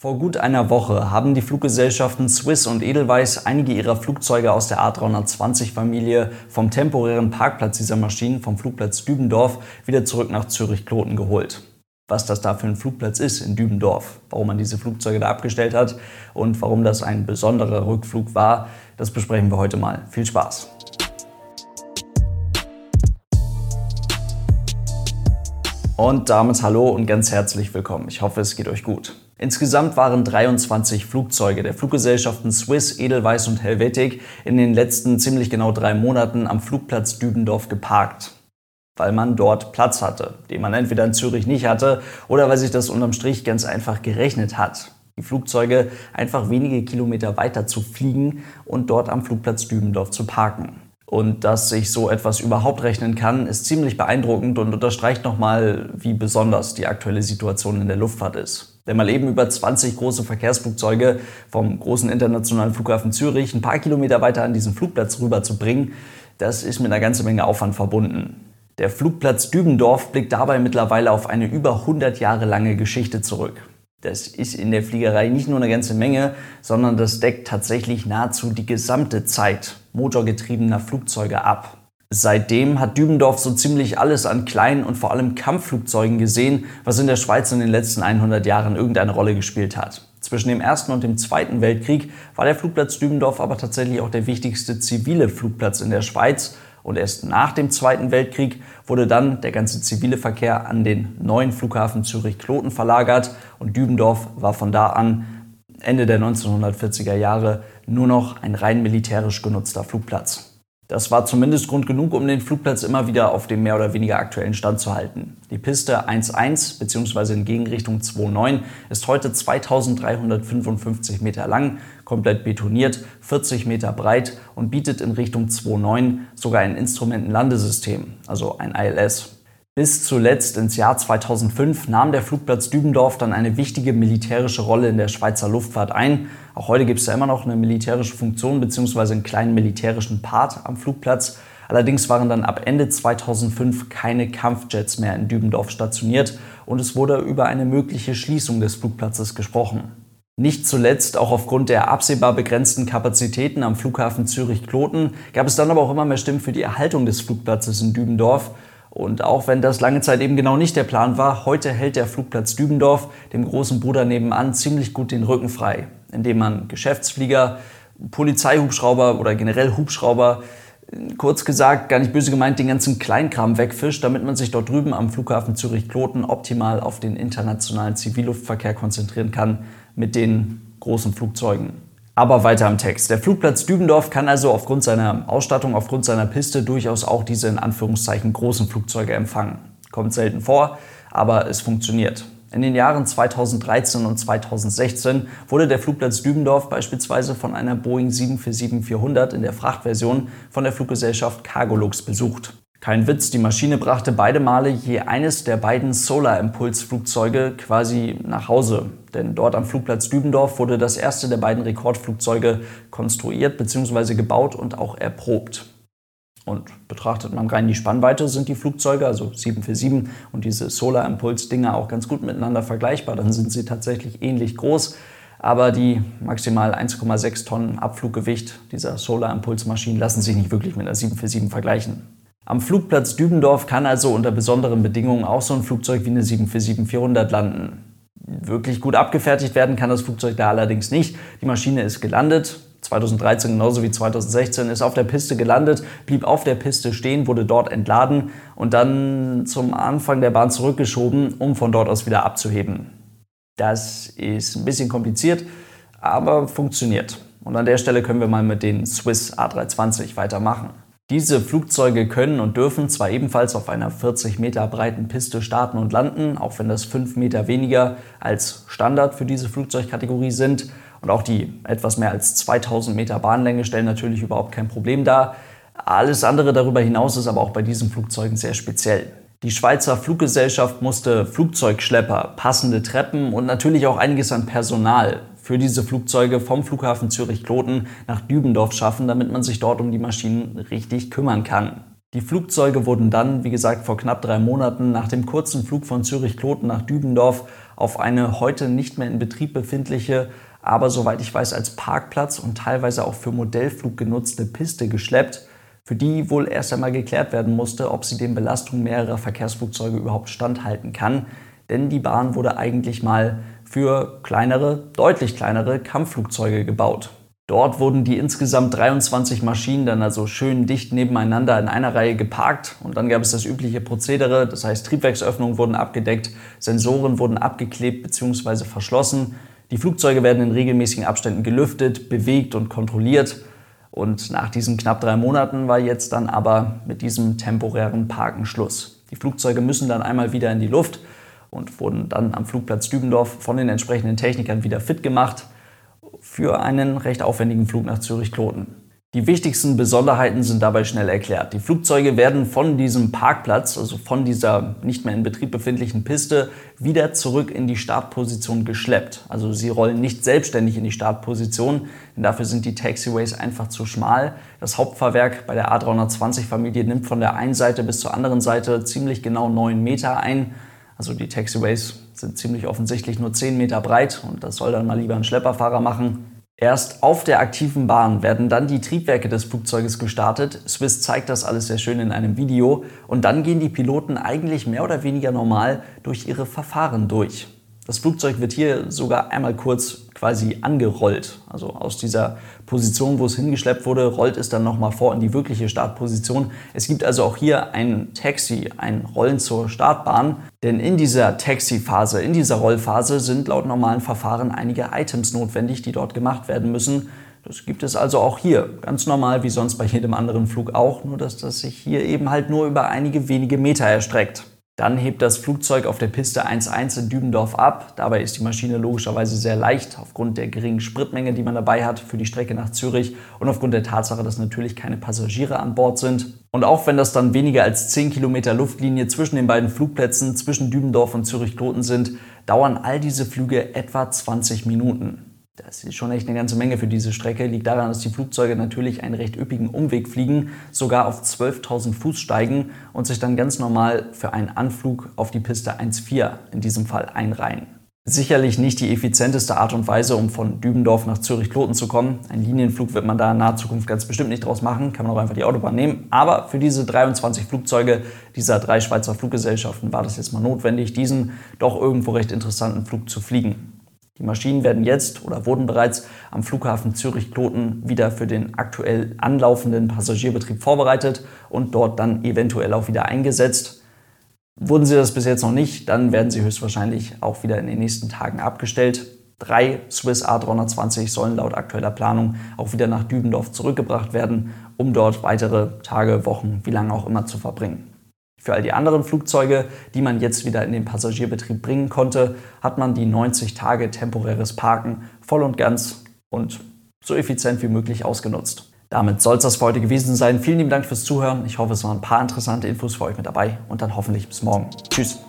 Vor gut einer Woche haben die Fluggesellschaften Swiss und Edelweiss einige ihrer Flugzeuge aus der A320-Familie vom temporären Parkplatz dieser Maschinen vom Flugplatz Dübendorf wieder zurück nach Zürich-Kloten geholt. Was das da für ein Flugplatz ist in Dübendorf, warum man diese Flugzeuge da abgestellt hat und warum das ein besonderer Rückflug war, das besprechen wir heute mal. Viel Spaß! Und damit hallo und ganz herzlich willkommen. Ich hoffe, es geht euch gut. Insgesamt waren 23 Flugzeuge der Fluggesellschaften Swiss, Edelweiss und Helvetic in den letzten ziemlich genau drei Monaten am Flugplatz Dübendorf geparkt. Weil man dort Platz hatte, den man entweder in Zürich nicht hatte oder weil sich das unterm Strich ganz einfach gerechnet hat. Die Flugzeuge einfach wenige Kilometer weiter zu fliegen und dort am Flugplatz Dübendorf zu parken. Und dass sich so etwas überhaupt rechnen kann, ist ziemlich beeindruckend und unterstreicht nochmal, wie besonders die aktuelle Situation in der Luftfahrt ist. Denn mal eben über 20 große Verkehrsflugzeuge vom großen internationalen Flughafen Zürich ein paar Kilometer weiter an diesen Flugplatz rüber zu bringen, das ist mit einer ganzen Menge Aufwand verbunden. Der Flugplatz Dübendorf blickt dabei mittlerweile auf eine über 100 Jahre lange Geschichte zurück. Das ist in der Fliegerei nicht nur eine ganze Menge, sondern das deckt tatsächlich nahezu die gesamte Zeit motorgetriebener Flugzeuge ab. Seitdem hat Dübendorf so ziemlich alles an kleinen und vor allem Kampfflugzeugen gesehen, was in der Schweiz in den letzten 100 Jahren irgendeine Rolle gespielt hat. Zwischen dem Ersten und dem Zweiten Weltkrieg war der Flugplatz Dübendorf aber tatsächlich auch der wichtigste zivile Flugplatz in der Schweiz und erst nach dem Zweiten Weltkrieg wurde dann der ganze zivile Verkehr an den neuen Flughafen Zürich-Kloten verlagert und Dübendorf war von da an Ende der 1940er Jahre nur noch ein rein militärisch genutzter Flugplatz. Das war zumindest Grund genug, um den Flugplatz immer wieder auf dem mehr oder weniger aktuellen Stand zu halten. Die Piste 1.1 bzw. in Gegenrichtung 2.9 ist heute 2355 Meter lang, komplett betoniert, 40 Meter breit und bietet in Richtung 2.9 sogar ein Instrumentenlandesystem, also ein ILS. Bis zuletzt ins Jahr 2005 nahm der Flugplatz Dübendorf dann eine wichtige militärische Rolle in der Schweizer Luftfahrt ein. Auch heute gibt es da immer noch eine militärische Funktion bzw. einen kleinen militärischen Part am Flugplatz. Allerdings waren dann ab Ende 2005 keine Kampfjets mehr in Dübendorf stationiert und es wurde über eine mögliche Schließung des Flugplatzes gesprochen. Nicht zuletzt auch aufgrund der absehbar begrenzten Kapazitäten am Flughafen Zürich-Kloten gab es dann aber auch immer mehr Stimmen für die Erhaltung des Flugplatzes in Dübendorf. Und auch wenn das lange Zeit eben genau nicht der Plan war, heute hält der Flugplatz Dübendorf dem großen Bruder nebenan ziemlich gut den Rücken frei, indem man Geschäftsflieger, Polizeihubschrauber oder generell Hubschrauber, kurz gesagt, gar nicht böse gemeint, den ganzen Kleinkram wegfischt, damit man sich dort drüben am Flughafen Zürich-Kloten optimal auf den internationalen Zivilluftverkehr konzentrieren kann mit den großen Flugzeugen. Aber weiter im Text. Der Flugplatz Dübendorf kann also aufgrund seiner Ausstattung, aufgrund seiner Piste durchaus auch diese in Anführungszeichen großen Flugzeuge empfangen. Kommt selten vor, aber es funktioniert. In den Jahren 2013 und 2016 wurde der Flugplatz Dübendorf beispielsweise von einer Boeing 747-400 in der Frachtversion von der Fluggesellschaft Cargolux besucht. Kein Witz, die Maschine brachte beide Male je eines der beiden Solar-Impulse-Flugzeuge quasi nach Hause. Denn dort am Flugplatz Dübendorf wurde das erste der beiden Rekordflugzeuge konstruiert bzw. gebaut und auch erprobt. Und betrachtet man rein die Spannweite, sind die Flugzeuge, also 747 und diese Solar-Impulse-Dinger auch ganz gut miteinander vergleichbar. Dann sind sie tatsächlich ähnlich groß. Aber die maximal 1,6 Tonnen Abfluggewicht dieser Solar-Impulse-Maschinen lassen sich nicht wirklich mit einer 747 vergleichen. Am Flugplatz Dübendorf kann also unter besonderen Bedingungen auch so ein Flugzeug wie eine 747-400 landen. Wirklich gut abgefertigt werden kann das Flugzeug da allerdings nicht. Die Maschine ist gelandet, 2013 genauso wie 2016, ist auf der Piste gelandet, blieb auf der Piste stehen, wurde dort entladen und dann zum Anfang der Bahn zurückgeschoben, um von dort aus wieder abzuheben. Das ist ein bisschen kompliziert, aber funktioniert. Und an der Stelle können wir mal mit den Swiss A320 weitermachen. Diese Flugzeuge können und dürfen zwar ebenfalls auf einer 40 Meter breiten Piste starten und landen, auch wenn das 5 Meter weniger als Standard für diese Flugzeugkategorie sind. Und auch die etwas mehr als 2000 Meter Bahnlänge stellen natürlich überhaupt kein Problem dar. Alles andere darüber hinaus ist aber auch bei diesen Flugzeugen sehr speziell. Die Schweizer Fluggesellschaft musste Flugzeugschlepper, passende Treppen und natürlich auch einiges an Personal für diese Flugzeuge vom Flughafen Zürich-Kloten nach Dübendorf schaffen, damit man sich dort um die Maschinen richtig kümmern kann. Die Flugzeuge wurden dann, wie gesagt, vor knapp drei Monaten nach dem kurzen Flug von Zürich-Kloten nach Dübendorf auf eine heute nicht mehr in Betrieb befindliche, aber soweit ich weiß als Parkplatz und teilweise auch für Modellflug genutzte Piste geschleppt, für die wohl erst einmal geklärt werden musste, ob sie den Belastungen mehrerer Verkehrsflugzeuge überhaupt standhalten kann. Denn die Bahn wurde eigentlich mal für kleinere, deutlich kleinere Kampfflugzeuge gebaut. Dort wurden die insgesamt 23 Maschinen dann also schön dicht nebeneinander in einer Reihe geparkt und dann gab es das übliche Prozedere, das heißt Triebwerksöffnungen wurden abgedeckt, Sensoren wurden abgeklebt bzw. verschlossen, die Flugzeuge werden in regelmäßigen Abständen gelüftet, bewegt und kontrolliert und nach diesen knapp drei Monaten war jetzt dann aber mit diesem temporären Parken Schluss. Die Flugzeuge müssen dann einmal wieder in die Luft und wurden dann am Flugplatz Dübendorf von den entsprechenden Technikern wieder fit gemacht für einen recht aufwendigen Flug nach Zürich-Kloten. Die wichtigsten Besonderheiten sind dabei schnell erklärt. Die Flugzeuge werden von diesem Parkplatz, also von dieser nicht mehr in Betrieb befindlichen Piste, wieder zurück in die Startposition geschleppt. Also sie rollen nicht selbstständig in die Startposition, denn dafür sind die Taxiways einfach zu schmal. Das Hauptfahrwerk bei der A320-Familie nimmt von der einen Seite bis zur anderen Seite ziemlich genau 9 Meter ein. Also die Taxiways sind ziemlich offensichtlich nur 10 Meter breit und das soll dann mal lieber ein Schlepperfahrer machen. Erst auf der aktiven Bahn werden dann die Triebwerke des Flugzeuges gestartet. Swiss zeigt das alles sehr schön in einem Video. Und dann gehen die Piloten eigentlich mehr oder weniger normal durch ihre Verfahren durch. Das Flugzeug wird hier sogar einmal kurz quasi angerollt. Also aus dieser Position, wo es hingeschleppt wurde, rollt es dann nochmal vor in die wirkliche Startposition. Es gibt also auch hier ein Taxi, ein Rollen zur Startbahn. Denn in dieser Taxi-Phase, in dieser Rollphase sind laut normalen Verfahren einige Items notwendig, die dort gemacht werden müssen. Das gibt es also auch hier, ganz normal wie sonst bei jedem anderen Flug auch, nur dass das sich hier eben halt nur über einige wenige Meter erstreckt. Dann hebt das Flugzeug auf der Piste 1.1 in Dübendorf ab. Dabei ist die Maschine logischerweise sehr leicht, aufgrund der geringen Spritmenge, die man dabei hat für die Strecke nach Zürich und aufgrund der Tatsache, dass natürlich keine Passagiere an Bord sind. Und auch wenn das dann weniger als 10 Kilometer Luftlinie zwischen den beiden Flugplätzen, zwischen Dübendorf und Zürich-Kloten sind, dauern all diese Flüge etwa 20 Minuten. Das ist schon echt eine ganze Menge für diese Strecke. Liegt daran, dass die Flugzeuge natürlich einen recht üppigen Umweg fliegen, sogar auf 12.000 Fuß steigen und sich dann ganz normal für einen Anflug auf die Piste 1.4 in diesem Fall einreihen. Sicherlich nicht die effizienteste Art und Weise, um von Dübendorf nach Zürich-Kloten zu kommen. Ein Linienflug wird man da in naher Zukunft ganz bestimmt nicht draus machen, kann man auch einfach die Autobahn nehmen. Aber für diese 23 Flugzeuge dieser drei Schweizer Fluggesellschaften war das jetzt mal notwendig, diesen doch irgendwo recht interessanten Flug zu fliegen. Die Maschinen werden jetzt oder wurden bereits am Flughafen Zürich-Kloten wieder für den aktuell anlaufenden Passagierbetrieb vorbereitet und dort dann eventuell auch wieder eingesetzt. Wurden sie das bis jetzt noch nicht, dann werden sie höchstwahrscheinlich auch wieder in den nächsten Tagen abgestellt. Drei Swiss A320 sollen laut aktueller Planung auch wieder nach Dübendorf zurückgebracht werden, um dort weitere Tage, Wochen, wie lange auch immer zu verbringen. Für all die anderen Flugzeuge, die man jetzt wieder in den Passagierbetrieb bringen konnte, hat man die 90 Tage temporäres Parken voll und ganz und so effizient wie möglich ausgenutzt. Damit soll es das für heute gewesen sein. Vielen lieben Dank fürs Zuhören. Ich hoffe, es waren ein paar interessante Infos für euch mit dabei und dann hoffentlich bis morgen. Tschüss.